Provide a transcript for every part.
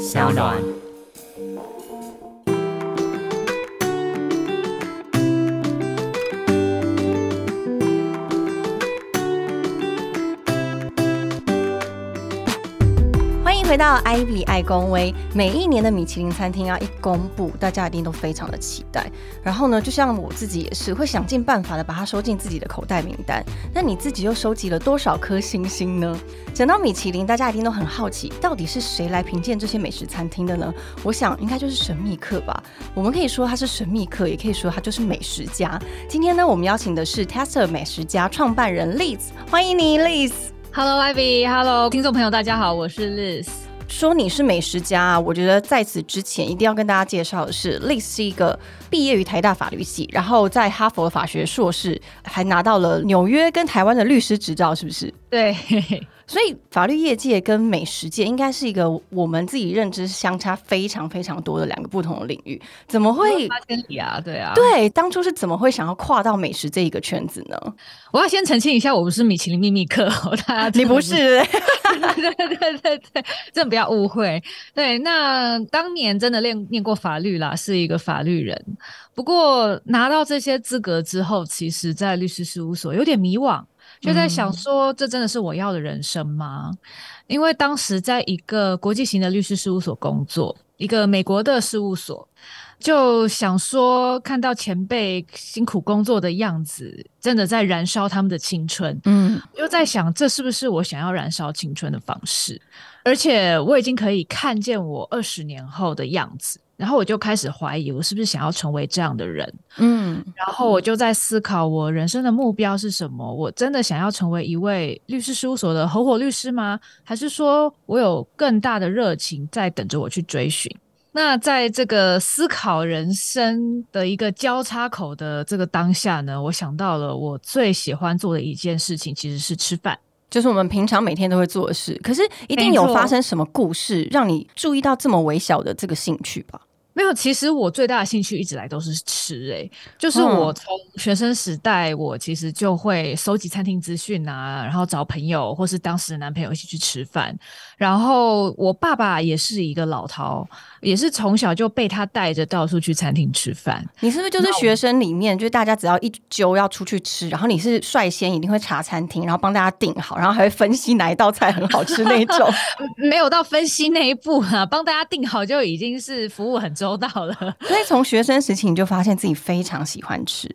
小暖。回到 Ivy 爱公威。每一年的米其林餐厅啊，一公布，大家一定都非常的期待。然后呢，就像我自己也是，会想尽办法的把它收进自己的口袋名单。那你自己又收集了多少颗星星呢？讲到米其林，大家一定都很好奇，到底是谁来评鉴这些美食餐厅的呢？我想应该就是神秘客吧。我们可以说他是神秘客，也可以说他就是美食家。今天呢，我们邀请的是 Tester 美食家创办人 Liz，欢迎你，Liz。Hello Ivy，Hello，听众朋友，大家好，我是 Liz。说你是美食家啊，我觉得在此之前一定要跟大家介绍的是，Liz 是一个毕业于台大法律系，然后在哈佛法学硕士，还拿到了纽约跟台湾的律师执照，是不是？对，所以法律业界跟美食界应该是一个我们自己认知相差非常非常多的两个不同的领域，怎么会？八千里啊，对啊。对，当初是怎么会想要跨到美食这一个圈子呢？我要先澄清一下，我不是米其林秘密客，大家你不是？对对对对对，真的不要误会。对，那当年真的练念过法律啦，是一个法律人。不过拿到这些资格之后，其实在律师事务所有点迷惘，就在想说，这真的是我要的人生吗？因为当时在一个国际型的律师事务所工作，一个美国的事务所。就想说，看到前辈辛苦工作的样子，真的在燃烧他们的青春。嗯，又在想，这是不是我想要燃烧青春的方式？而且我已经可以看见我二十年后的样子，然后我就开始怀疑，我是不是想要成为这样的人？嗯，然后我就在思考，我人生的目标是什么？我真的想要成为一位律师事务所的合伙律师吗？还是说我有更大的热情在等着我去追寻？那在这个思考人生的一个交叉口的这个当下呢，我想到了我最喜欢做的一件事情，其实是吃饭，就是我们平常每天都会做的事。可是一定有发生什么故事，让你注意到这么微小的这个兴趣吧？没有，其实我最大的兴趣一直来都是吃、欸，诶，就是我从学生时代，我其实就会收集餐厅资讯啊，然后找朋友或是当时的男朋友一起去吃饭。然后我爸爸也是一个老饕，也是从小就被他带着到处去餐厅吃饭。你是不是就是学生里面，就是大家只要一揪要出去吃，然后你是率先一定会查餐厅，然后帮大家订好，然后还会分析哪一道菜很好吃那一种？没有到分析那一步啊，帮大家订好就已经是服务很周到了。所以从学生时期你就发现自己非常喜欢吃。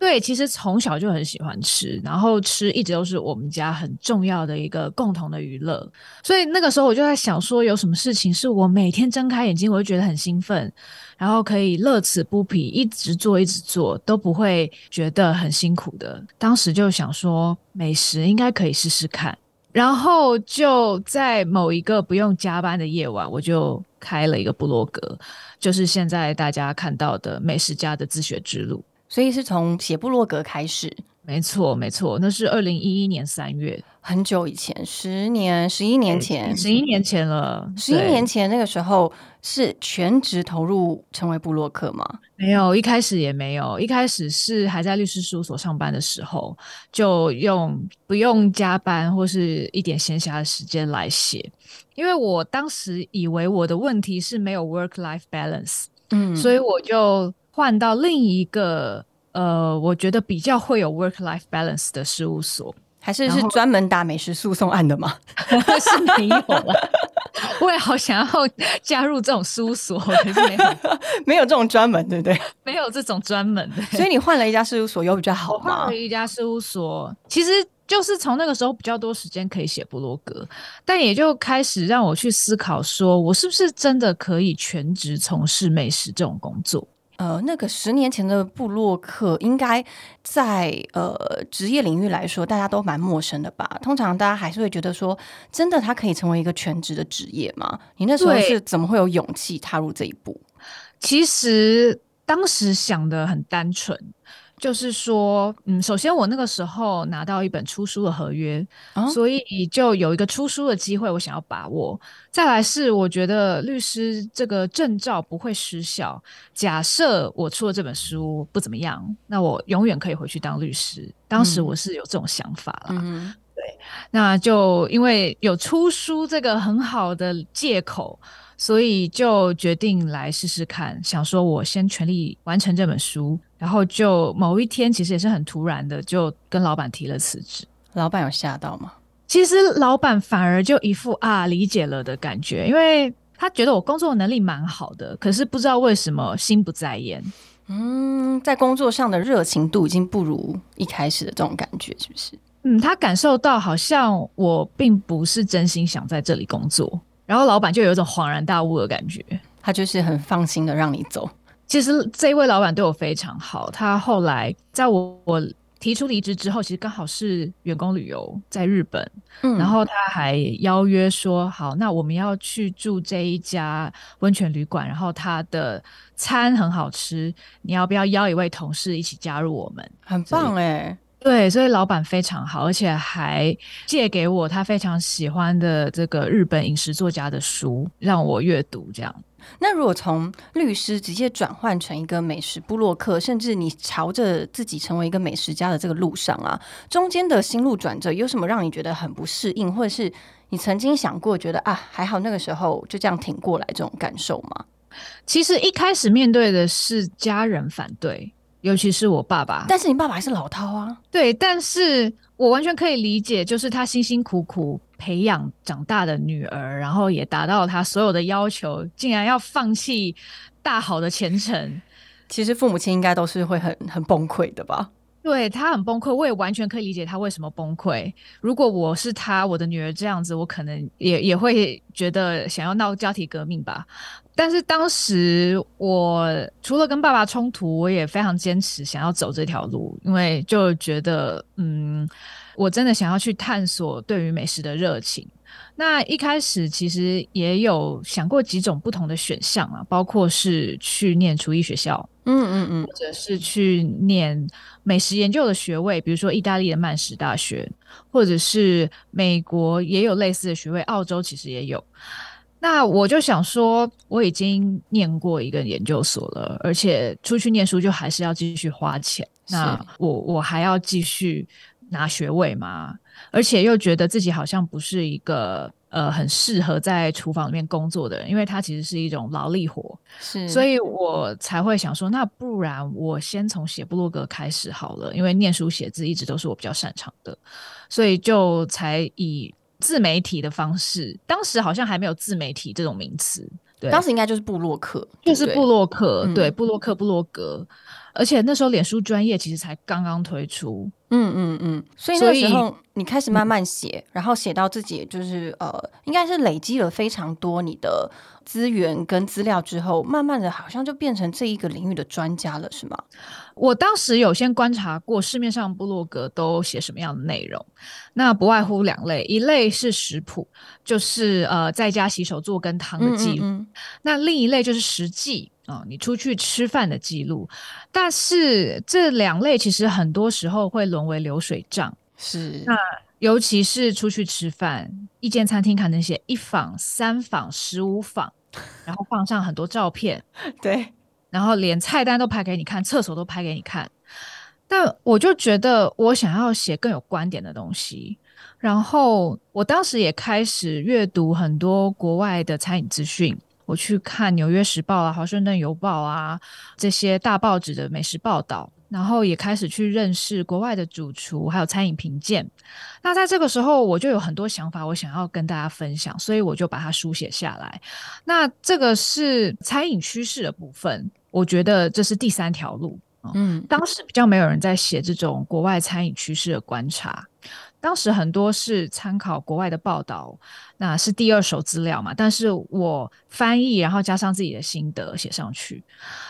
对，其实从小就很喜欢吃，然后吃一直都是我们家很重要的一个共同的娱乐。所以那个时候我就在想说，有什么事情是我每天睁开眼睛我就觉得很兴奋，然后可以乐此不疲，一直做一直做都不会觉得很辛苦的。当时就想说，美食应该可以试试看。然后就在某一个不用加班的夜晚，我就开了一个部落格，就是现在大家看到的美食家的自学之路。所以是从写部落格开始，没错，没错，那是二零一一年三月，很久以前，十年、十一年前，十一年前了。十一年前那个时候是全职投入成为布洛克吗？没有，一开始也没有，一开始是还在律师事务所上班的时候，就用不用加班或是一点闲暇的时间来写，因为我当时以为我的问题是没有 work life balance，嗯，所以我就。换到另一个呃，我觉得比较会有 work life balance 的事务所，还是是专门打美食诉讼案的吗？是没有了。我也好想要加入这种事务所，可是没有，没有这种专门，对不对？没有这种专门的。所以你换了一家事务所，有比较好吗？换了一家事务所，其实就是从那个时候比较多时间可以写部落格，但也就开始让我去思考，说我是不是真的可以全职从事美食这种工作。呃，那个十年前的布洛克，应该在呃职业领域来说，大家都蛮陌生的吧？通常大家还是会觉得说，真的他可以成为一个全职的职业吗？你那时候是怎么会有勇气踏入这一步？其实当时想的很单纯。就是说，嗯，首先我那个时候拿到一本出书的合约，哦所以就有一个出书的机会，我想要把握。再来是，我觉得律师这个证照不会失效。假设我出了这本书不怎么样，那我永远可以回去当律师。当时我是有这种想法啦。嗯那就因为有出书这个很好的借口，所以就决定来试试看，想说我先全力完成这本书，然后就某一天其实也是很突然的，就跟老板提了辞职。老板有吓到吗？其实老板反而就一副啊理解了的感觉，因为他觉得我工作能力蛮好的，可是不知道为什么心不在焉。嗯，在工作上的热情度已经不如一开始的这种感觉，是不是？嗯，他感受到好像我并不是真心想在这里工作，然后老板就有一种恍然大悟的感觉，他就是很放心的让你走。其实这位老板对我非常好，他后来在我我提出离职之后，其实刚好是员工旅游在日本，嗯，然后他还邀约说，好，那我们要去住这一家温泉旅馆，然后他的餐很好吃，你要不要邀一位同事一起加入我们？很棒哎。对，所以老板非常好，而且还借给我他非常喜欢的这个日本饮食作家的书让我阅读。这样，那如果从律师直接转换成一个美食部落客，甚至你朝着自己成为一个美食家的这个路上啊，中间的心路转折有什么让你觉得很不适应，或者是你曾经想过觉得啊还好那个时候就这样挺过来这种感受吗？其实一开始面对的是家人反对。尤其是我爸爸，但是你爸爸还是老饕啊。对，但是我完全可以理解，就是他辛辛苦苦培养长大的女儿，然后也达到他所有的要求，竟然要放弃大好的前程。其实父母亲应该都是会很很崩溃的吧？对他很崩溃，我也完全可以理解他为什么崩溃。如果我是他，我的女儿这样子，我可能也也会觉得想要闹家庭革命吧。但是当时我除了跟爸爸冲突，我也非常坚持想要走这条路，因为就觉得，嗯，我真的想要去探索对于美食的热情。那一开始其实也有想过几种不同的选项啊，包括是去念厨艺学校，嗯嗯嗯，或者是去念美食研究的学位，比如说意大利的曼什大学，或者是美国也有类似的学位，澳洲其实也有。那我就想说，我已经念过一个研究所了，而且出去念书就还是要继续花钱。那我我还要继续拿学位吗？而且又觉得自己好像不是一个呃很适合在厨房里面工作的人，因为它其实是一种劳力活。是，所以我才会想说，那不然我先从写部落格开始好了，因为念书写字一直都是我比较擅长的，所以就才以。自媒体的方式，当时好像还没有自媒体这种名词，对，当时应该就是布洛克，就是布洛克，对，布洛克、布洛格，而且那时候脸书专业其实才刚刚推出，嗯嗯嗯，所以那时候你开始慢慢写，然后写到自己就是呃，应该是累积了非常多你的资源跟资料之后，慢慢的好像就变成这一个领域的专家了，是吗？我当时有先观察过市面上部落格都写什么样的内容，那不外乎两类，一类是食谱，就是呃在家洗手做羹汤的记录；那另一类就是实际啊，你出去吃饭的记录。但是这两类其实很多时候会沦为流水账，是那尤其是出去吃饭，一间餐厅可能写一坊、三坊、十五坊，然后放上很多照片，对。然后连菜单都拍给你看，厕所都拍给你看，但我就觉得我想要写更有观点的东西。然后我当时也开始阅读很多国外的餐饮资讯，我去看《纽约时报》啊、《华盛顿邮报》啊这些大报纸的美食报道。然后也开始去认识国外的主厨，还有餐饮评鉴。那在这个时候，我就有很多想法，我想要跟大家分享，所以我就把它书写下来。那这个是餐饮趋势的部分，我觉得这是第三条路。嗯，当时比较没有人在写这种国外餐饮趋势的观察。当时很多是参考国外的报道，那是第二手资料嘛。但是我翻译，然后加上自己的心得写上去。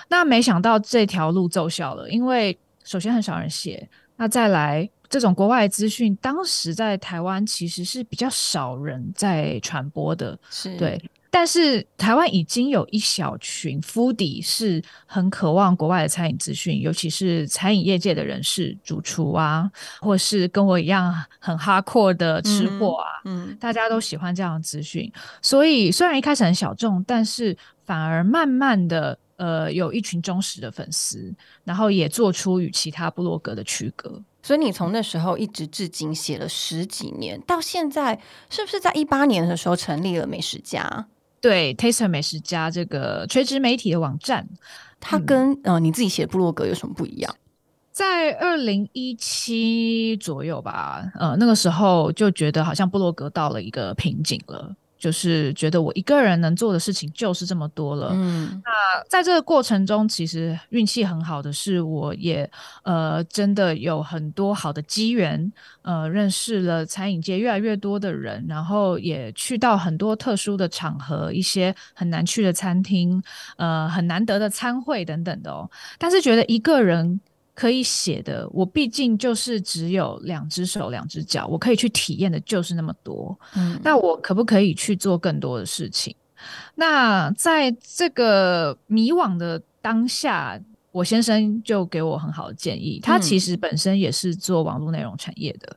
那没想到这条路奏效了，因为首先很少人写，那再来这种国外资讯，当时在台湾其实是比较少人在传播的，是对。但是台湾已经有一小群 foodie 是很渴望国外的餐饮资讯，尤其是餐饮业界的人士、主厨啊，或是跟我一样很哈阔的吃货啊，嗯，大家都喜欢这样的资讯。所以虽然一开始很小众，但是反而慢慢的，呃，有一群忠实的粉丝，然后也做出与其他部落格的区隔。所以你从那时候一直至今写了十几年，到现在是不是在一八年的时候成立了美食家？对，Taster 美食家这个垂直媒体的网站，它跟呃你自己写部落格有什么不一样？在二零一七左右吧，呃，那个时候就觉得好像部落格到了一个瓶颈了。就是觉得我一个人能做的事情就是这么多了。嗯，那在这个过程中，其实运气很好的是，我也呃真的有很多好的机缘，呃，认识了餐饮界越来越多的人，然后也去到很多特殊的场合，一些很难去的餐厅，呃，很难得的餐会等等的哦。但是觉得一个人。可以写的，我毕竟就是只有两只手、两只脚，我可以去体验的就是那么多。嗯，那我可不可以去做更多的事情？那在这个迷惘的当下，我先生就给我很好的建议。他其实本身也是做网络内容产业的。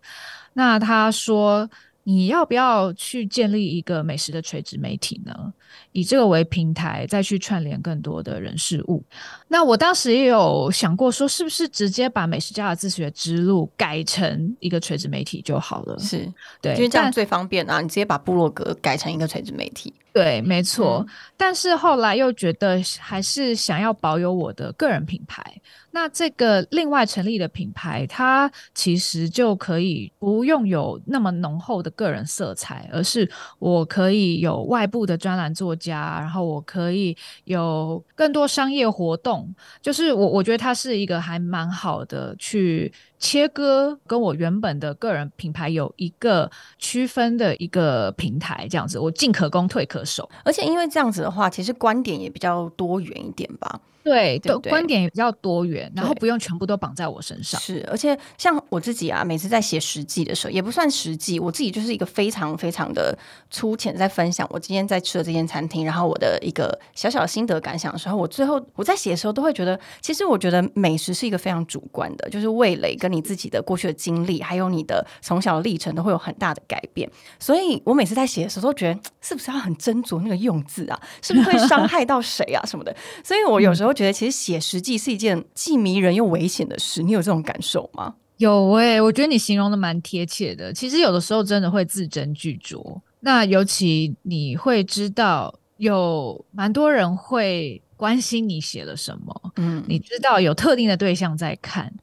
那他说。你要不要去建立一个美食的垂直媒体呢？以这个为平台，再去串联更多的人事物。那我当时也有想过，说是不是直接把美食家的自学之路改成一个垂直媒体就好了？是对，因为这样最方便啊！你直接把部落格改成一个垂直媒体。对，没错。但是后来又觉得，还是想要保有我的个人品牌。那这个另外成立的品牌，它其实就可以不用有那么浓厚的个人色彩，而是我可以有外部的专栏作家，然后我可以有更多商业活动。就是我我觉得它是一个还蛮好的去。切割跟我原本的个人品牌有一个区分的一个平台，这样子我进可攻退可手，而且因为这样子的话，其实观点也比较多元一点吧。对，对观点也比较多元，然后不用全部都绑在我身上。是，而且像我自己啊，每次在写实际的时候，也不算实际，我自己就是一个非常非常的粗浅在分享我今天在吃的这间餐厅，然后我的一个小小的心得感想的时候，我最后我在写的时候都会觉得，其实我觉得美食是一个非常主观的，就是味蕾跟你自己的过去的经历，还有你的从小的历程都会有很大的改变。所以我每次在写的时候都觉得，是不是要很斟酌那个用字啊？是不是会伤害到谁啊什么的？所以我有时候。觉得其实写实际是一件既迷人又危险的事，你有这种感受吗？有诶，我觉得你形容的蛮贴切的。其实有的时候真的会字斟句酌，那尤其你会知道有蛮多人会关心你写了什么，嗯，你知道有特定的对象在看，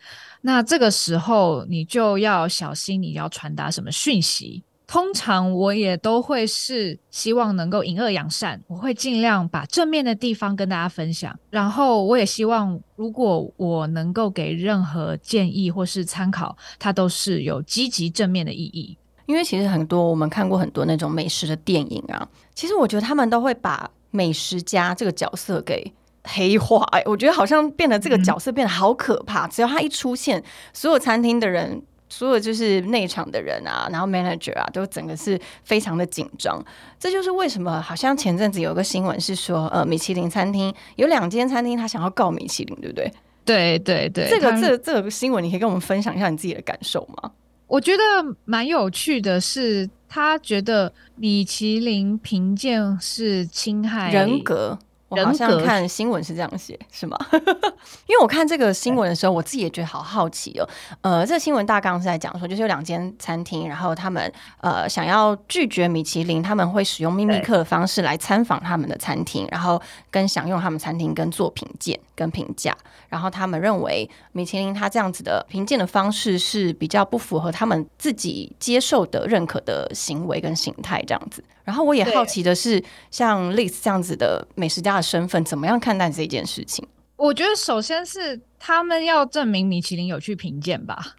那这个时候你就要小心你要传达什么讯息。通常我也都会是希望能够引恶扬善，我会尽量把正面的地方跟大家分享。然后我也希望，如果我能够给任何建议或是参考，它都是有积极正面的意义。因为其实很多我们看过很多那种美食的电影啊，其实我觉得他们都会把美食家这个角色给黑化。哎，我觉得好像变得这个角色变得好可怕，只要他一出现，所有餐厅的人。所有就是内场的人啊，然后 manager 啊，都整个是非常的紧张。这就是为什么好像前阵子有个新闻是说，呃，米其林餐厅有两间餐厅他想要告米其林，对不对？对对对，这个这这个新闻，你可以跟我们分享一下你自己的感受吗？我觉得蛮有趣的是，他觉得米其林评鉴是侵害人格。我好像看新闻是这样写，是吗？因为我看这个新闻的时候，我自己也觉得好好奇哦。呃，这个新闻大纲是在讲说，就是有两间餐厅，然后他们呃想要拒绝米其林，他们会使用秘密客的方式来参访他们的餐厅，然后跟享用他们餐厅跟做评鉴跟评价。然后他们认为米其林他这样子的评鉴的方式是比较不符合他们自己接受的认可的行为跟形态这样子。然后我也好奇的是，像 Liz 这样子的美食家的身份，怎么样看待这件事情？我觉得首先是他们要证明米其林有去评鉴吧，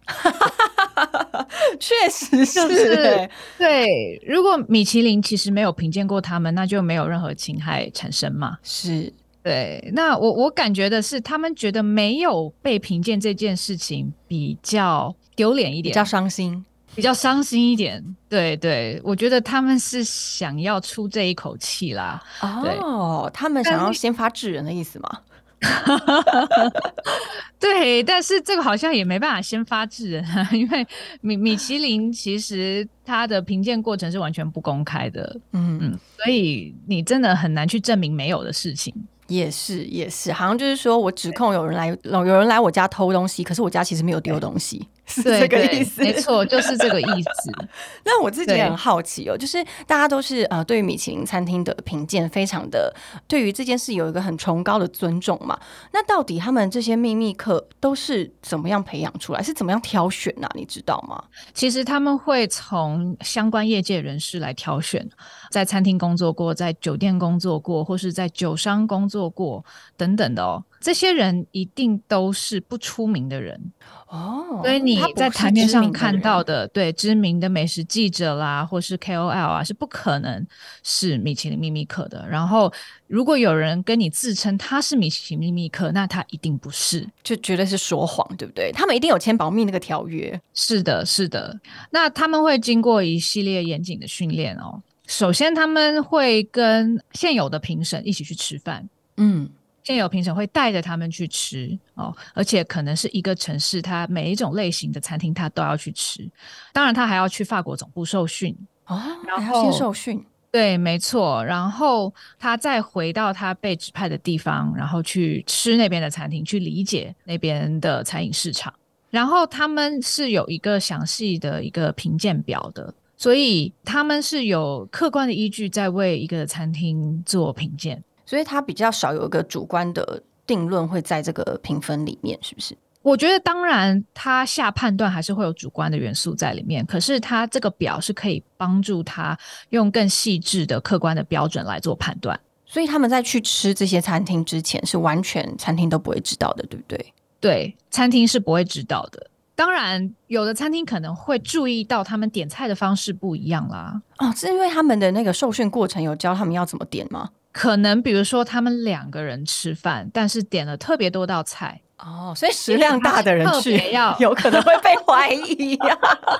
确实是。对，如果米其林其实没有评鉴过他们，那就没有任何侵害产生嘛。是对。那我我感觉的是，他们觉得没有被评鉴这件事情比较丢脸一点，比较伤心。比较伤心一点，对对，我觉得他们是想要出这一口气啦。哦，他们想要先发制人的意思吗？对，但是这个好像也没办法先发制人啊，因为米米其林其实它的评鉴过程是完全不公开的。嗯嗯，所以你真的很难去证明没有的事情。也是也是，好像就是说我指控有人来有人来我家偷东西，可是我家其实没有丢东西。是这个意思，没错，就是这个意思。那我自己也很好奇哦，就是大家都是呃，对于米其林餐厅的评鉴非常的，对于这件事有一个很崇高的尊重嘛。那到底他们这些秘密客都是怎么样培养出来，是怎么样挑选呢？你知道吗？其实他们会从相关业界人士来挑选，在餐厅工作过，在酒店工作过，或是在酒商工作过等等的哦。这些人一定都是不出名的人哦，所以你在台面上看到的，对知名的美食记者啦，或是 KOL 啊，是不可能是米其林秘密客的。然后，如果有人跟你自称他是米其林秘密客，那他一定不是，就绝对是说谎，对不对？他们一定有签保密那个条约。是的，是的。那他们会经过一系列严谨的训练哦。首先，他们会跟现有的评审一起去吃饭，嗯。现有评审会带着他们去吃哦，而且可能是一个城市，他每一种类型的餐厅他都要去吃。当然，他还要去法国总部受训哦，然后先受训。对，没错。然后他再回到他被指派的地方，然后去吃那边的餐厅，去理解那边的餐饮市场。然后他们是有一个详细的一个评鉴表的，所以他们是有客观的依据在为一个餐厅做评鉴。所以他比较少有一个主观的定论会在这个评分里面，是不是？我觉得当然，他下判断还是会有主观的元素在里面。可是他这个表是可以帮助他用更细致的客观的标准来做判断。所以他们在去吃这些餐厅之前，是完全餐厅都不会知道的，对不对？对，餐厅是不会知道的。当然，有的餐厅可能会注意到他们点菜的方式不一样啦。哦，是因为他们的那个受训过程有教他们要怎么点吗？可能比如说他们两个人吃饭，但是点了特别多道菜哦，所以食量大的人去要 有可能会被怀疑呀，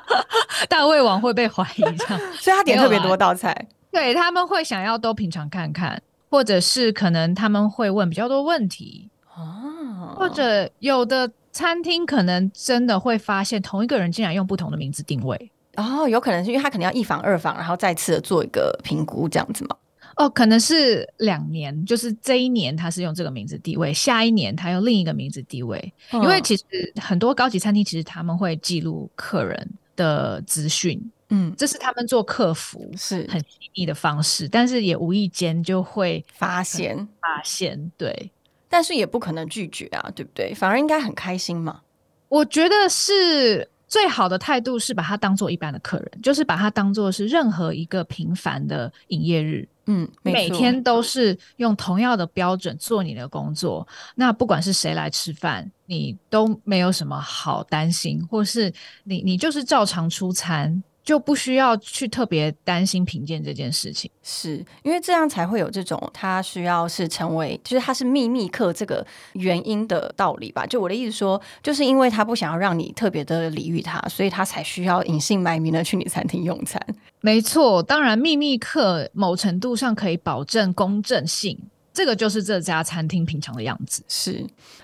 大胃王会被怀疑这样，所以他点特别多道菜，对他们会想要都品尝看看，或者是可能他们会问比较多问题哦，或者有的餐厅可能真的会发现同一个人竟然用不同的名字定位。哦，有可能是因为他可能要一房二房，然后再次的做一个评估这样子吗？哦，可能是两年，就是这一年他是用这个名字地位，下一年他用另一个名字地位。因为其实很多高级餐厅其实他们会记录客人的资讯，嗯，这是他们做客服是。很细腻的方式，但是也无意间就会发现。发现，对，但是也不可能拒绝啊，对不对？反而应该很开心嘛。我觉得是。最好的态度是把它当做一般的客人，就是把它当做是任何一个平凡的营业日。嗯，每天都是用同样的标准做你的工作。那不管是谁来吃饭，你都没有什么好担心，或是你你就是照常出餐。就不需要去特别担心评鉴这件事情，是因为这样才会有这种他需要是成为，就是他是秘密客这个原因的道理吧？就我的意思说，就是因为他不想要让你特别的礼遇他，所以他才需要隐姓埋名的去你餐厅用餐。没错，当然秘密客某程度上可以保证公正性。这个就是这家餐厅平常的样子，是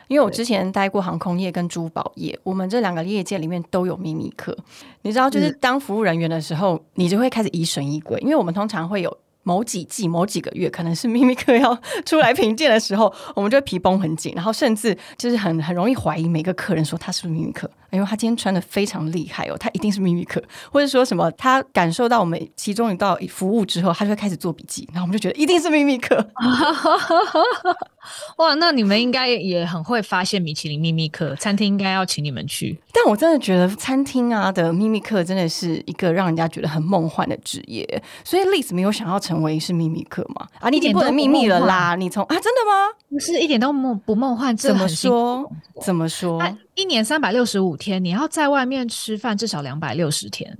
因为我之前待过航空业跟珠宝业，我们这两个业界里面都有秘密客。你知道，就是当服务人员的时候，你就会开始疑神疑鬼，因为我们通常会有。某几季、某几个月，可能是秘密课要出来评鉴的时候，我们就皮绷很紧，然后甚至就是很很容易怀疑每个客人说他是不是秘密课。因为，他今天穿的非常厉害哦，他一定是秘密课，或者说什么他感受到我们其中一道服务之后，他就会开始做笔记，然后我们就觉得一定是秘密课。哇，那你们应该也很会发现米其林秘密课餐厅，应该要请你们去。但我真的觉得餐厅啊的秘密课真的是一个让人家觉得很梦幻的职业，所以丽子没有想要成为是秘密课吗？啊，你已经不能秘密了啦！你从啊，真的吗？不是一点都梦不梦幻？怎么说？怎么说？一年三百六十五天，你要在外面吃饭至少两百六十天，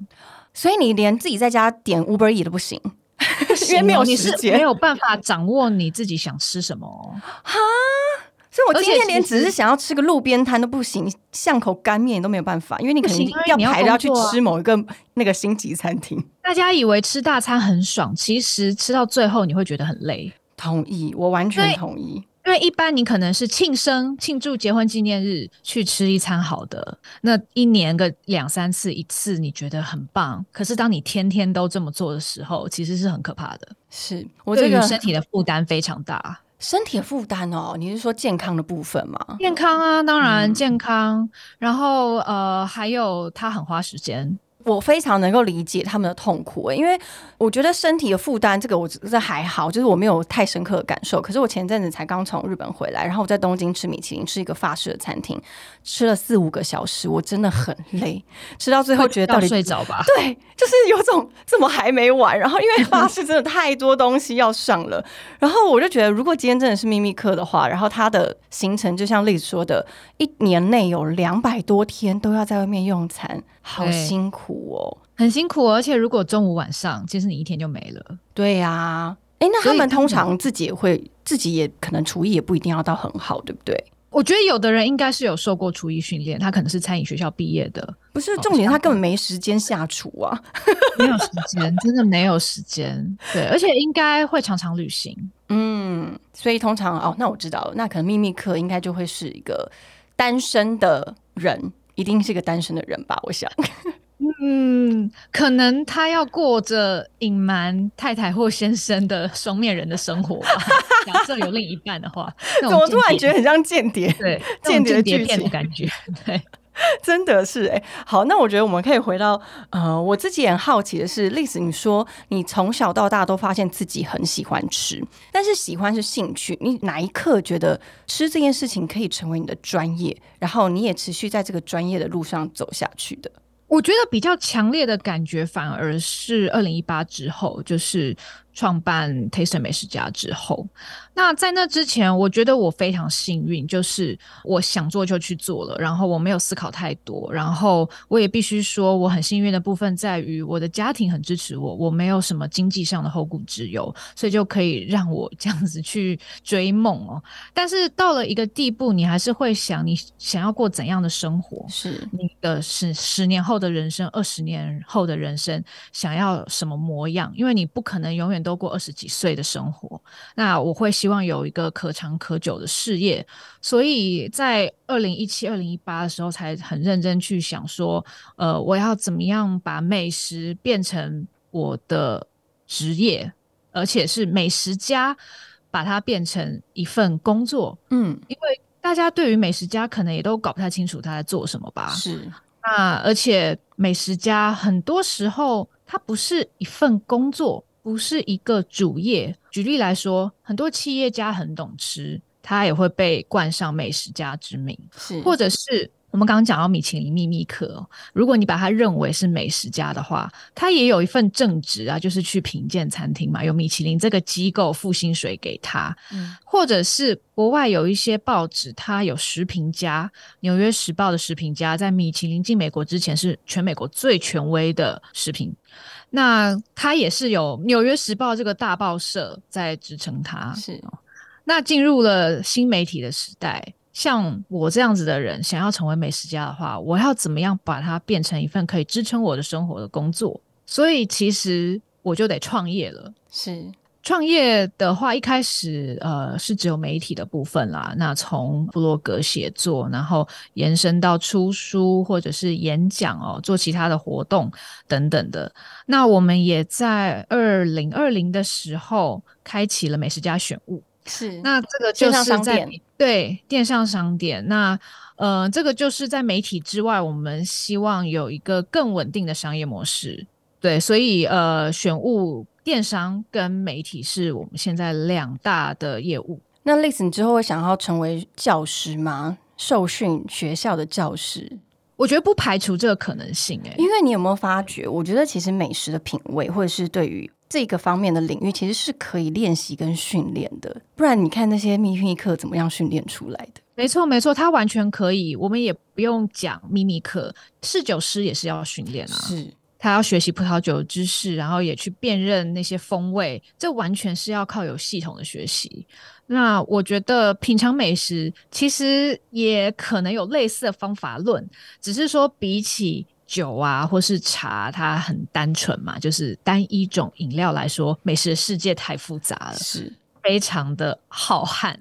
所以你连自己在家点 Uber E 都不行。因为没有时间，没有办法掌握你自己想吃什么哈。所以我今天连只是想要吃个路边摊都不行，巷口干面都没有办法，因为你肯定要排着要去吃某一个那个星级餐厅。大家以为吃大餐很爽，其实吃到最后你会觉得很累。同意，我完全同意。因为一般你可能是庆生、庆祝结婚纪念日去吃一餐好的，那一年个两三次一次，你觉得很棒。可是当你天天都这么做的时候，其实是很可怕的。是我这个身体的负担非常大。身体的负担哦，你是说健康的部分吗？健康啊，当然健康。然后呃，还有它很花时间。我非常能够理解他们的痛苦，因为我觉得身体的负担这个我这还好，就是我没有太深刻的感受。可是我前阵子才刚从日本回来，然后我在东京吃米其林，吃一个法式的餐厅，吃了四五个小时，我真的很累，吃到最后觉得到底睡着吧？对，就是有种怎么还没完？然后因为巴士真的太多东西要上了，然后我就觉得如果今天真的是秘密课的话，然后它的行程就像例子说的，一年内有两百多天都要在外面用餐。好辛苦哦，很辛苦，而且如果中午晚上，其实你一天就没了。对呀，哎，那他们通常自己也会，自己也可能厨艺也不一定要到很好，对不对？我觉得有的人应该是有受过厨艺训练，他可能是餐饮学校毕业的。不是重点，他根本没时间下厨啊，没有时间，真的没有时间。对，而且应该会常常旅行。嗯，所以通常哦，那我知道了，那可能秘密课应该就会是一个单身的人。一定是个单身的人吧？我想，嗯，可能他要过着隐瞒太太或先生的双面人的生活吧。假设有另一半的话，怎么突然觉得很像间谍？对，间谍片的感觉，对。真的是哎，好，那我觉得我们可以回到呃，我自己很好奇的是，历史你说你从小到大都发现自己很喜欢吃，但是喜欢是兴趣，你哪一刻觉得吃这件事情可以成为你的专业，然后你也持续在这个专业的路上走下去的？我觉得比较强烈的感觉反而是二零一八之后，就是创办 Taste 美食家之后。那在那之前，我觉得我非常幸运，就是我想做就去做了，然后我没有思考太多，然后我也必须说，我很幸运的部分在于我的家庭很支持我，我没有什么经济上的后顾之忧，所以就可以让我这样子去追梦哦。但是到了一个地步，你还是会想，你想要过怎样的生活？是你的十十年后的人生，二十年后的人生，想要什么模样？因为你不可能永远都过二十几岁的生活。那我会希希望有一个可长可久的事业，所以在二零一七、二零一八的时候，才很认真去想说，呃，我要怎么样把美食变成我的职业，而且是美食家，把它变成一份工作。嗯，因为大家对于美食家可能也都搞不太清楚他在做什么吧？是。那而且美食家很多时候，他不是一份工作。不是一个主业。举例来说，很多企业家很懂吃，他也会被冠上美食家之名，是或者是。我们刚刚讲到米其林秘密课，如果你把他认为是美食家的话，他也有一份正职啊，就是去品鉴餐厅嘛，有米其林这个机构付薪水给他，或者是国外有一些报纸，它有食评家，《纽约时报》的食评家在米其林进美国之前是全美国最权威的食评，那他也是有《纽约时报》这个大报社在支撑他，是那进入了新媒体的时代。像我这样子的人，想要成为美食家的话，我要怎么样把它变成一份可以支撑我的生活的工作？所以其实我就得创业了。是创业的话，一开始呃是只有媒体的部分啦。那从布洛格写作，然后延伸到出书或者是演讲哦，做其他的活动等等的。那我们也在二零二零的时候开启了美食家选物。是，那这个就是在对电商商店。那呃，这个就是在媒体之外，我们希望有一个更稳定的商业模式。对，所以呃，选物电商跟媒体是我们现在两大的业务。那丽子，你之后会想要成为教师吗？受训学校的教师？我觉得不排除这个可能性。哎，因为你有没有发觉？我觉得其实美食的品味，或者是对于。这个方面的领域其实是可以练习跟训练的，不然你看那些秘密课怎么样训练出来的？没错，没错，他完全可以。我们也不用讲秘密课，侍酒师也是要训练啊。是，他要学习葡萄酒知识，然后也去辨认那些风味，这完全是要靠有系统的学习。那我觉得品尝美食其实也可能有类似的方法论，只是说比起。酒啊，或是茶，它很单纯嘛，就是单一种饮料来说，美食的世界太复杂了。是，非常的浩瀚。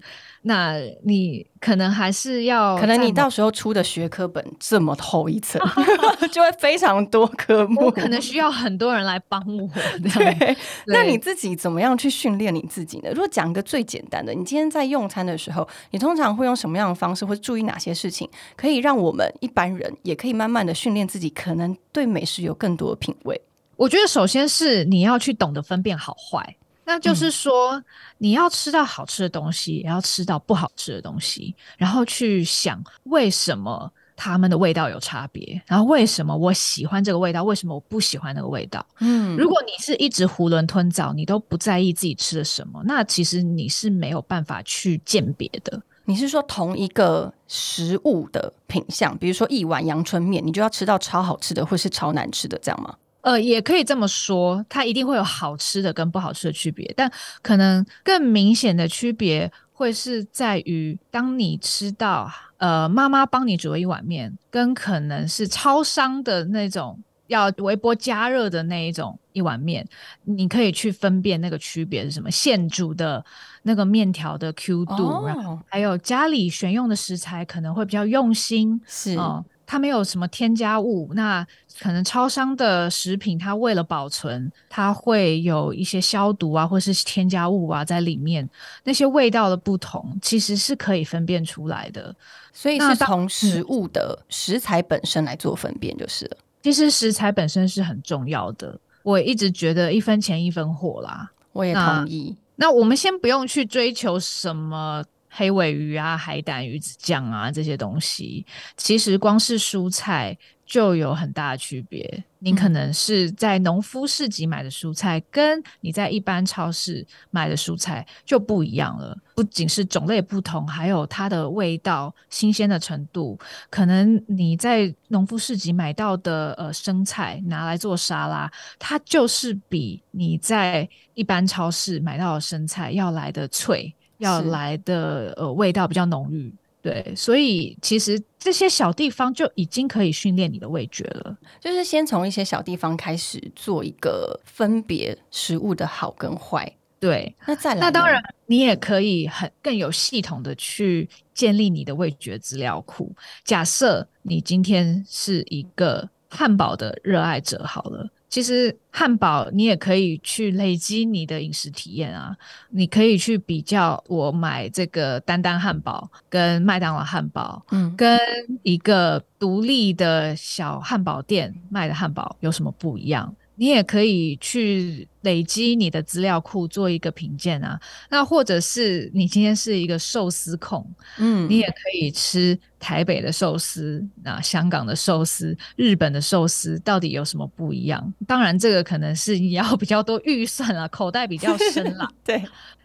那你可能还是要，可能你到时候出的学科本这么厚一层，就会非常多科目，可能需要很多人来帮我。对，那你自己怎么样去训练你自己呢？如果讲一个最简单的，你今天在用餐的时候，你通常会用什么样的方式，或注意哪些事情，可以让我们一般人也可以慢慢的训练自己，可能对美食有更多的品味？我觉得首先是你要去懂得分辨好坏。那就是说，你要吃到好吃的东西，也要吃到不好吃的东西，然后去想为什么他们的味道有差别，然后为什么我喜欢这个味道，为什么我不喜欢那个味道。嗯，如果你是一直囫囵吞枣，你都不在意自己吃了什么，那其实你是没有办法去鉴别的。你是说同一个食物的品相，比如说一碗阳春面，你就要吃到超好吃的，或是超难吃的，这样吗？呃，也可以这么说，它一定会有好吃的跟不好吃的区别，但可能更明显的区别会是在于，当你吃到呃妈妈帮你煮了一碗面，跟可能是超商的那种要微波加热的那一种一碗面，你可以去分辨那个区别是什么，现煮的那个面条的 Q 度，然后还有家里选用的食材可能会比较用心，是它没有什么添加物，那可能超商的食品，它为了保存，它会有一些消毒啊，或是添加物啊在里面。那些味道的不同，其实是可以分辨出来的。所以是从食物的食材本身来做分辨就是了。其实食材本身是很重要的，我一直觉得一分钱一分货啦。我也同意。那我们先不用去追求什么。黑尾鱼啊，海胆、鱼子酱啊，这些东西，其实光是蔬菜就有很大的区别。你可能是在农夫市集买的蔬菜，跟你在一般超市买的蔬菜就不一样了。不仅是种类不同，还有它的味道、新鲜的程度。可能你在农夫市集买到的呃生菜拿来做沙拉，它就是比你在一般超市买到的生菜要来的脆。要来的呃味道比较浓郁，对，所以其实这些小地方就已经可以训练你的味觉了。就是先从一些小地方开始做一个分别食物的好跟坏，对。那再来，那当然你也可以很更有系统的去建立你的味觉资料库。假设你今天是一个汉堡的热爱者，好了。其实汉堡你也可以去累积你的饮食体验啊，你可以去比较我买这个丹丹汉堡跟麦当劳汉堡，嗯，跟一个独立的小汉堡店卖的汉堡有什么不一样？你也可以去累积你的资料库，做一个评鉴啊。那或者是你今天是一个寿司控，嗯，你也可以吃台北的寿司，那香港的寿司、日本的寿司到底有什么不一样？当然，这个可能是你要 比较多预算啊，口袋比较深啦。对，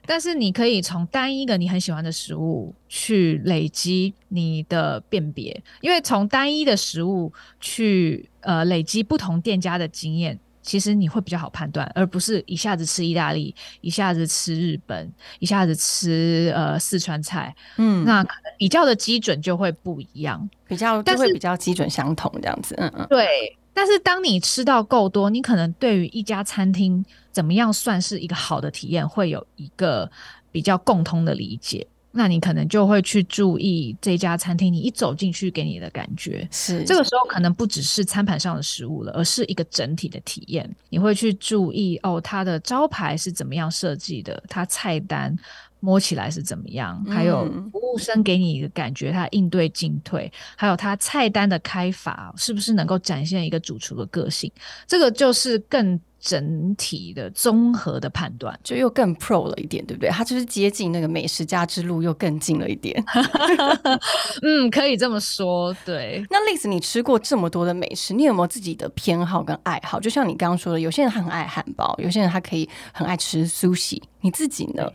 但是你可以从单一个你很喜欢的食物去累积你的辨别，因为从单一的食物去呃累积不同店家的经验。其实你会比较好判断，而不是一下子吃意大利，一下子吃日本，一下子吃呃四川菜，嗯，那可能比较的基准就会不一样，比较就会比较基准相同这样子，嗯嗯，对。但是当你吃到够多，你可能对于一家餐厅怎么样算是一个好的体验，会有一个比较共通的理解。那你可能就会去注意这家餐厅，你一走进去给你的感觉是这个时候可能不只是餐盘上的食物了，而是一个整体的体验。你会去注意哦，它的招牌是怎么样设计的，它菜单摸起来是怎么样，还有服务生给你一个感觉，他应对进退，还有他菜单的开法是不是能够展现一个主厨的个性，这个就是更。整体的综合的判断，就又更 pro 了一点，对不对？它就是接近那个美食家之路又更近了一点。嗯，可以这么说。对，那丽子，你吃过这么多的美食，你有没有自己的偏好跟爱好？就像你刚刚说的，有些人很爱汉堡，有些人他可以很爱吃 sushi。你自己呢？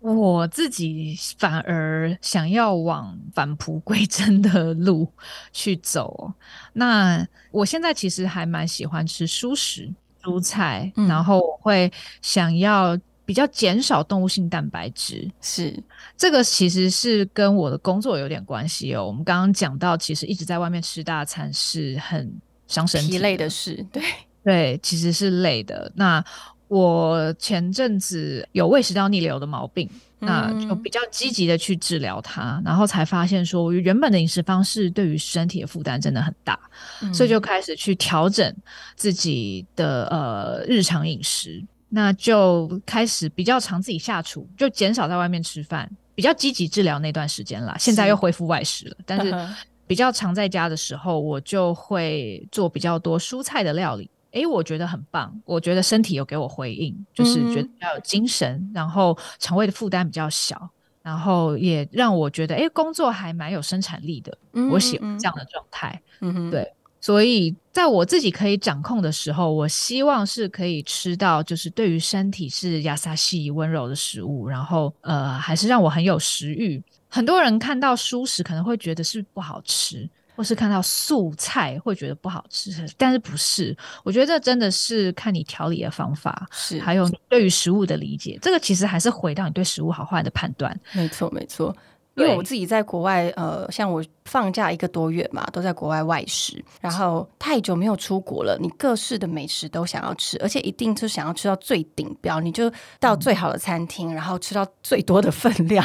我自己反而想要往返璞归真的路去走。那我现在其实还蛮喜欢吃蔬食。蔬菜，然后我会想要比较减少动物性蛋白质，是这个其实是跟我的工作有点关系哦。我们刚刚讲到，其实一直在外面吃大餐是很伤身体、累的事，对 对，其实是累的。那我前阵子有胃食道逆流的毛病，那就比较积极的去治疗它，然后才发现说原本的饮食方式对于身体的负担真的很大，所以就开始去调整自己的呃日常饮食，那就开始比较常自己下厨，就减少在外面吃饭，比较积极治疗那段时间啦。现在又恢复外食了，但是 比较常在家的时候，我就会做比较多蔬菜的料理。哎，我觉得很棒，我觉得身体有给我回应，就是觉得比较有精神，然后肠胃的负担比较小，然后也让我觉得，哎，工作还蛮有生产力的。我喜欢这样的状态。嗯对，所以在我自己可以掌控的时候，我希望是可以吃到，就是对于身体是亚萨西温柔的食物，然后呃，还是让我很有食欲。很多人看到蔬食可能会觉得是不好吃。或是看到素菜会觉得不好吃，但是不是？我觉得这真的是看你调理的方法，是还有对于食物的理解。这个其实还是回到你对食物好坏的判断。没错，没错。因为我自己在国外，呃，像我放假一个多月嘛，都在国外外食，然后太久没有出国了，你各式的美食都想要吃，而且一定是想要吃到最顶标，你就到最好的餐厅，然后吃到最多的分量，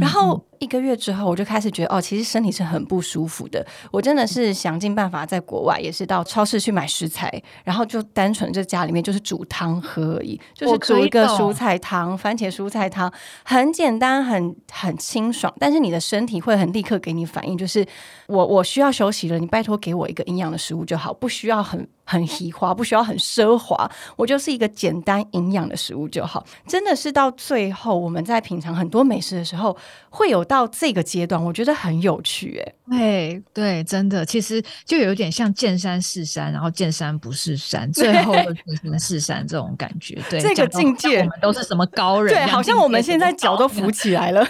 然后。一个月之后，我就开始觉得哦，其实身体是很不舒服的。我真的是想尽办法，在国外也是到超市去买食材，然后就单纯在家里面就是煮汤喝而已，就是煮一个蔬菜汤、番茄蔬菜汤，很简单，很很清爽。但是你的身体会很立刻给你反应，就是我我需要休息了，你拜托给我一个营养的食物就好，不需要很很稀花，不需要很奢华，我就是一个简单营养的食物就好。真的是到最后，我们在品尝很多美食的时候，会有到。到这个阶段，我觉得很有趣，哎，对对，真的，其实就有点像见山是山，然后见山不是山，最后见山是山这种感觉。对，这个境界，我们都是什么高人？对，好像我们现在脚都浮起来了。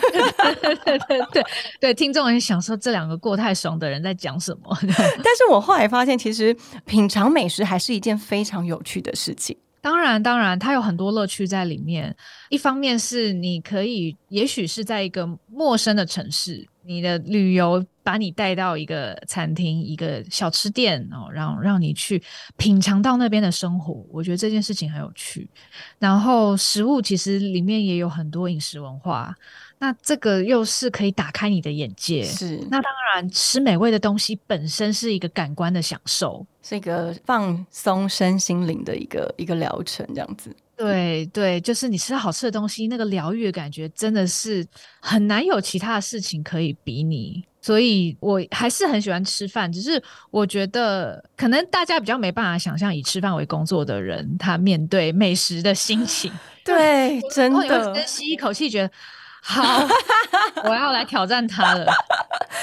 对对对对，听众很想说这两个过太爽的人在讲什么？但是我后来发现，其实品尝美食还是一件非常有趣的事情。当然，当然，它有很多乐趣在里面。一方面是你可以，也许是在一个陌生的城市，你的旅游把你带到一个餐厅、一个小吃店哦，让让你去品尝到那边的生活。我觉得这件事情很有趣。然后，食物其实里面也有很多饮食文化。那这个又是可以打开你的眼界，是那当然吃美味的东西本身是一个感官的享受，是一个放松身心灵的一个一个疗程，这样子。对对，就是你吃好吃的东西，那个疗愈的感觉真的是很难有其他的事情可以比拟。所以我还是很喜欢吃饭，只是我觉得可能大家比较没办法想象以吃饭为工作的人，他面对美食的心情。对，真的深吸一口气，觉得。好，我要来挑战他了。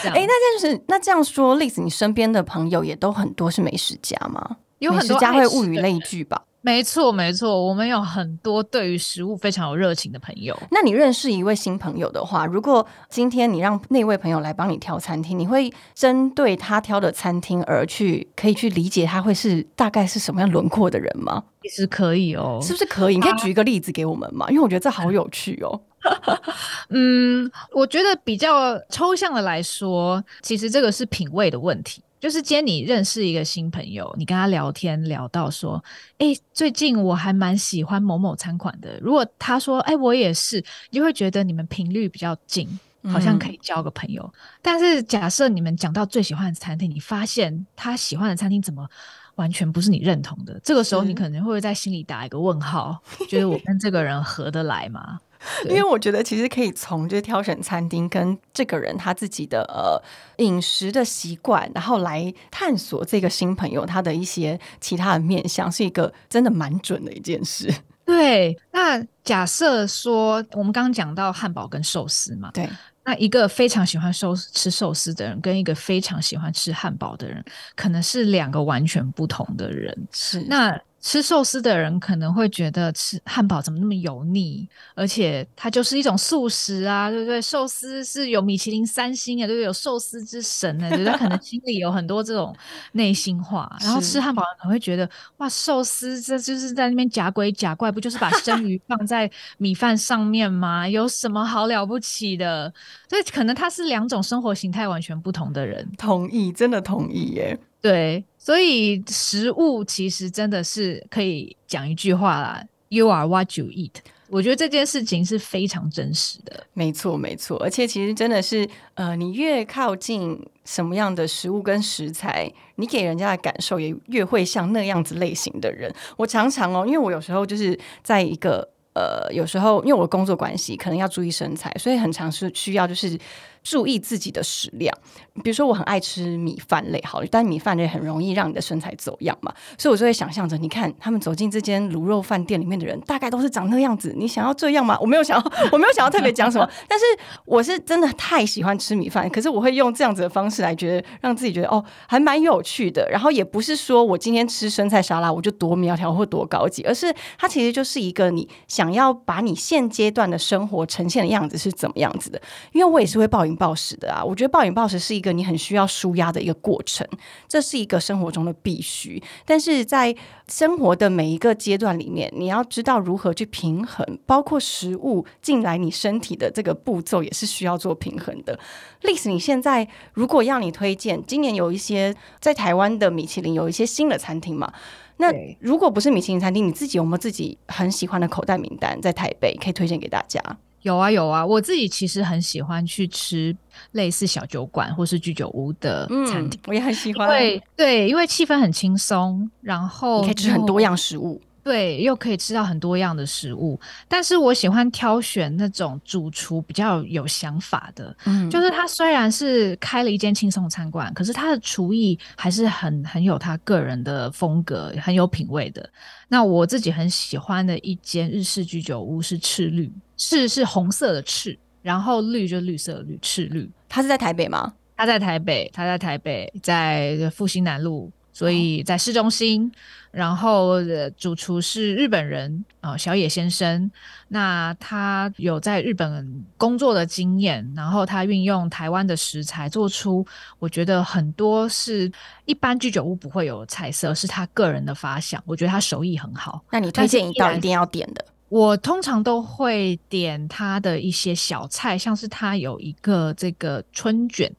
哎，那这样是那这样说，例子，你身边的朋友也都很多是美食家吗？有很多家会物以类聚吧？没错，没错，我们有很多对于食物非常有热情的朋友。那你认识一位新朋友的话，如果今天你让那位朋友来帮你挑餐厅，你会针对他挑的餐厅而去，可以去理解他会是大概是什么样轮廓的人吗？其实可以哦，是不是可以？你可以举一个例子给我们吗？因为我觉得这好有趣哦。嗯，我觉得比较抽象的来说，其实这个是品味的问题。就是今天你认识一个新朋友，你跟他聊天聊到说，哎，最近我还蛮喜欢某某餐馆的。如果他说，哎，我也是，你就会觉得你们频率比较近，好像可以交个朋友。但是假设你们讲到最喜欢的餐厅，你发现他喜欢的餐厅怎么完全不是你认同的，这个时候你可能会在心里打一个问号，觉得我跟这个人合得来吗？因为我觉得其实可以从就是挑选餐厅跟这个人他自己的呃饮食的习惯，然后来探索这个新朋友他的一些其他的面相，是一个真的蛮准的一件事。对，那假设说我们刚刚讲到汉堡跟寿司嘛，对，那一个非常喜欢寿吃寿司的人，跟一个非常喜欢吃汉堡的人，可能是两个完全不同的人。是那。吃寿司的人可能会觉得吃汉堡怎么那么油腻，而且它就是一种素食啊，对不对？寿司是有米其林三星啊，对不对？有寿司之神呢，对他可能心里有很多这种内心话。然后吃汉堡人可能会觉得，哇，寿司这就是在那边假鬼假怪，不就是把生鱼放在米饭上面吗？有什么好了不起的？所以可能他是两种生活形态完全不同的人。同意，真的同意耶。对，所以食物其实真的是可以讲一句话啦，You are what you eat。我觉得这件事情是非常真实的。没错，没错，而且其实真的是，呃，你越靠近什么样的食物跟食材，你给人家的感受也越会像那样子类型的人。我常常哦，因为我有时候就是在一个呃，有时候因为我工作关系，可能要注意身材，所以很常是需要就是注意自己的食量。比如说，我很爱吃米饭类，好，但米饭类很容易让你的身材走样嘛，所以我就会想象着，你看他们走进这间卤肉饭店里面的人，大概都是长那样子。你想要这样吗？我没有想要，我没有想要特别讲什么，但是我是真的太喜欢吃米饭，可是我会用这样子的方式来觉得让自己觉得哦，还蛮有趣的。然后也不是说我今天吃生菜沙拉我就多苗条或多高级，而是它其实就是一个你想要把你现阶段的生活呈现的样子是怎么样子的。因为我也是会暴饮暴食的啊，我觉得暴饮暴食是一个你很需要舒压的一个过程，这是一个生活中的必须。但是在生活的每一个阶段里面，你要知道如何去平衡，包括食物进来你身体的这个步骤也是需要做平衡的。历史，你现在如果要你推荐，今年有一些在台湾的米其林有一些新的餐厅嘛？那如果不是米其林餐厅，你自己有没有自己很喜欢的口袋名单在台北可以推荐给大家？有啊有啊，我自己其实很喜欢去吃类似小酒馆或是居酒屋的餐厅，我也很喜欢。对对，因为气氛很轻松，然后你可以吃很多样食物。对，又可以吃到很多样的食物，但是我喜欢挑选那种主厨比较有想法的，嗯，就是他虽然是开了一间轻松餐馆，可是他的厨艺还是很很有他个人的风格，很有品味的。那我自己很喜欢的一间日式居酒屋是赤绿，赤是红色的赤，然后绿就绿色的绿，赤绿。他是在台北吗？他在台北，他在台北，在复兴南路。所以在市中心，然后主厨是日本人啊，小野先生。那他有在日本工作的经验，然后他运用台湾的食材做出，我觉得很多是一般居酒屋不会有菜色，是他个人的发想。我觉得他手艺很好。那你推荐一道一定要点的？我通常都会点他的一些小菜，像是他有一个这个春卷，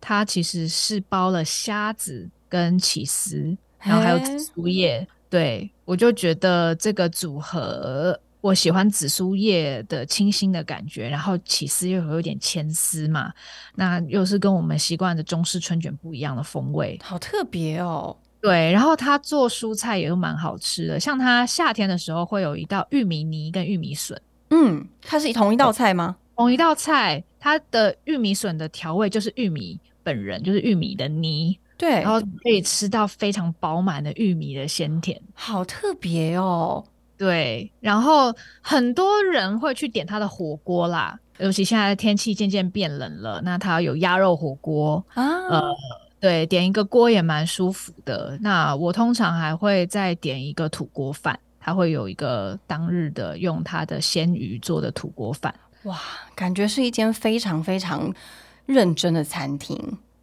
它其实是包了虾子。跟起司，然后还有紫苏叶，对我就觉得这个组合，我喜欢紫苏叶的清新的感觉，然后起司又有点牵丝嘛，那又是跟我们习惯的中式春卷不一样的风味，好特别哦。对，然后他做蔬菜也都蛮好吃的，像他夏天的时候会有一道玉米泥跟玉米笋，嗯，它是同一道菜吗？同一道菜，它的玉米笋的调味就是玉米本人，就是玉米的泥。对，然后可以吃到非常饱满的玉米的鲜甜，好特别哦。对，然后很多人会去点它的火锅啦，尤其现在天气渐渐变冷了，那它有鸭肉火锅啊，呃，对，点一个锅也蛮舒服的。那我通常还会再点一个土锅饭，它会有一个当日的用它的鲜鱼做的土锅饭，哇，感觉是一间非常非常认真的餐厅，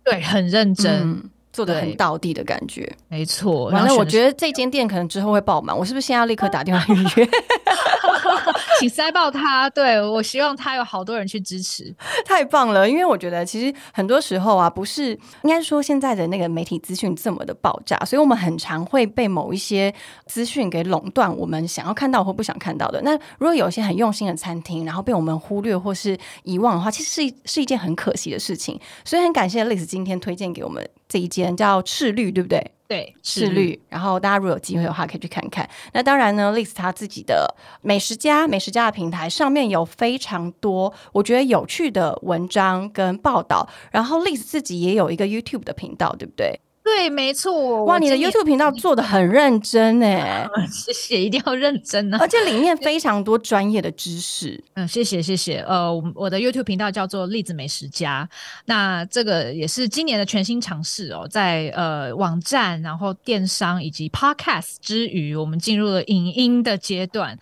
对，很认真。做的很到地的感觉，没错。完了，我觉得这间店可能之后会爆满，我是不是现在要立刻 打电话预约？请塞爆他！对我希望他有好多人去支持，太棒了！因为我觉得其实很多时候啊，不是应该说现在的那个媒体资讯这么的爆炸，所以我们很常会被某一些资讯给垄断，我们想要看到或不想看到的。那如果有一些很用心的餐厅，然后被我们忽略或是遗忘的话，其实是是一件很可惜的事情。所以很感谢 Liz 今天推荐给我们这一间叫赤绿，对不对？对，赤绿。然后大家如果有机会的话，可以去看看。那当然呢，Liz 他自己的美食家、美食家的平台上面有非常多我觉得有趣的文章跟报道。然后 Liz 自己也有一个 YouTube 的频道，对不对？对，没错。哇，你的 YouTube 频道做的很认真哎 谢谢，一定要认真呢。而且里面 非常多专业的知识。嗯，谢谢，谢谢。呃，我的 YouTube 频道叫做栗子美食家，那这个也是今年的全新尝试哦，在呃网站、然后电商以及 Podcast 之余，我们进入了影音的阶段。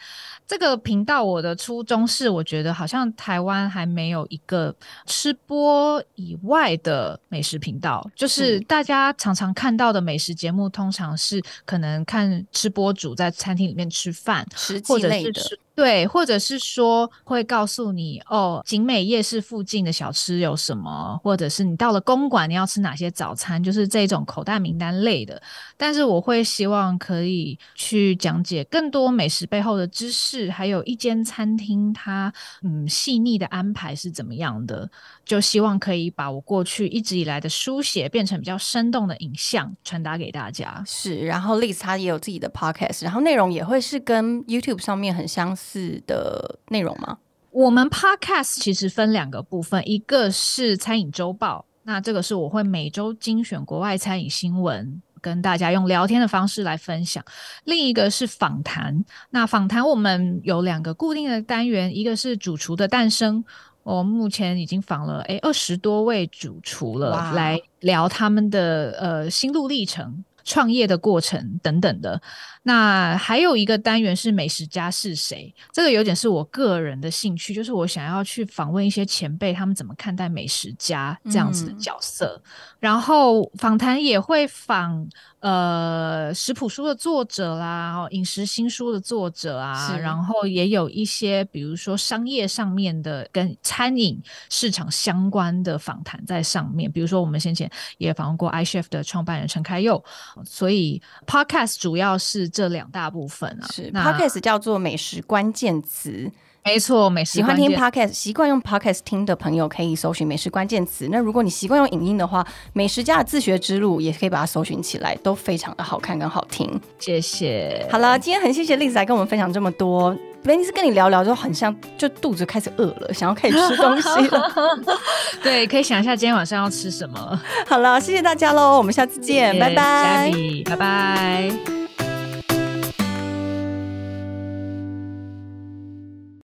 这个频道我的初衷是，我觉得好像台湾还没有一个吃播以外的美食频道，就是大家常常看到的美食节目，通常是可能看吃播主在餐厅里面吃饭，或者是对，或者是说会告诉你哦，景美夜市附近的小吃有什么，或者是你到了公馆你要吃哪些早餐，就是这种口袋名单类的。但是我会希望可以去讲解更多美食背后的知识，还有一间餐厅它嗯细腻的安排是怎么样的，就希望可以把我过去一直以来的书写变成比较生动的影像传达给大家。是，然后 Liz 她也有自己的 podcast，然后内容也会是跟 YouTube 上面很相似。是的内容吗？我们 Podcast 其实分两个部分，一个是餐饮周报，那这个是我会每周精选国外餐饮新闻，跟大家用聊天的方式来分享；另一个是访谈。那访谈我们有两个固定的单元，一个是主厨的诞生，我目前已经访了诶二十多位主厨了，来聊他们的呃心路历程。创业的过程等等的，那还有一个单元是美食家是谁？这个有点是我个人的兴趣，就是我想要去访问一些前辈，他们怎么看待美食家这样子的角色。然后访谈也会访呃食谱书的作者啦，饮食新书的作者啊，然后也有一些比如说商业上面的跟餐饮市场相关的访谈在上面。比如说我们先前也访问过 iChef 的创办人陈开佑。所以，podcast 主要是这两大部分啊。是，podcast 叫做美食关键词。没错，美食。喜欢听 podcast，习惯用 podcast 听的朋友可以搜寻美食关键词。那如果你习惯用影音的话，美食家的自学之路也可以把它搜寻起来，都非常的好看跟好听。谢谢。好了，今天很谢谢丽子来跟我们分享这么多。维尼斯跟你聊聊就很像，就肚子开始饿了，想要开始吃东西了。对，可以想一下今天晚上要吃什么。好了，谢谢大家喽，我们下次见，拜拜，拜拜。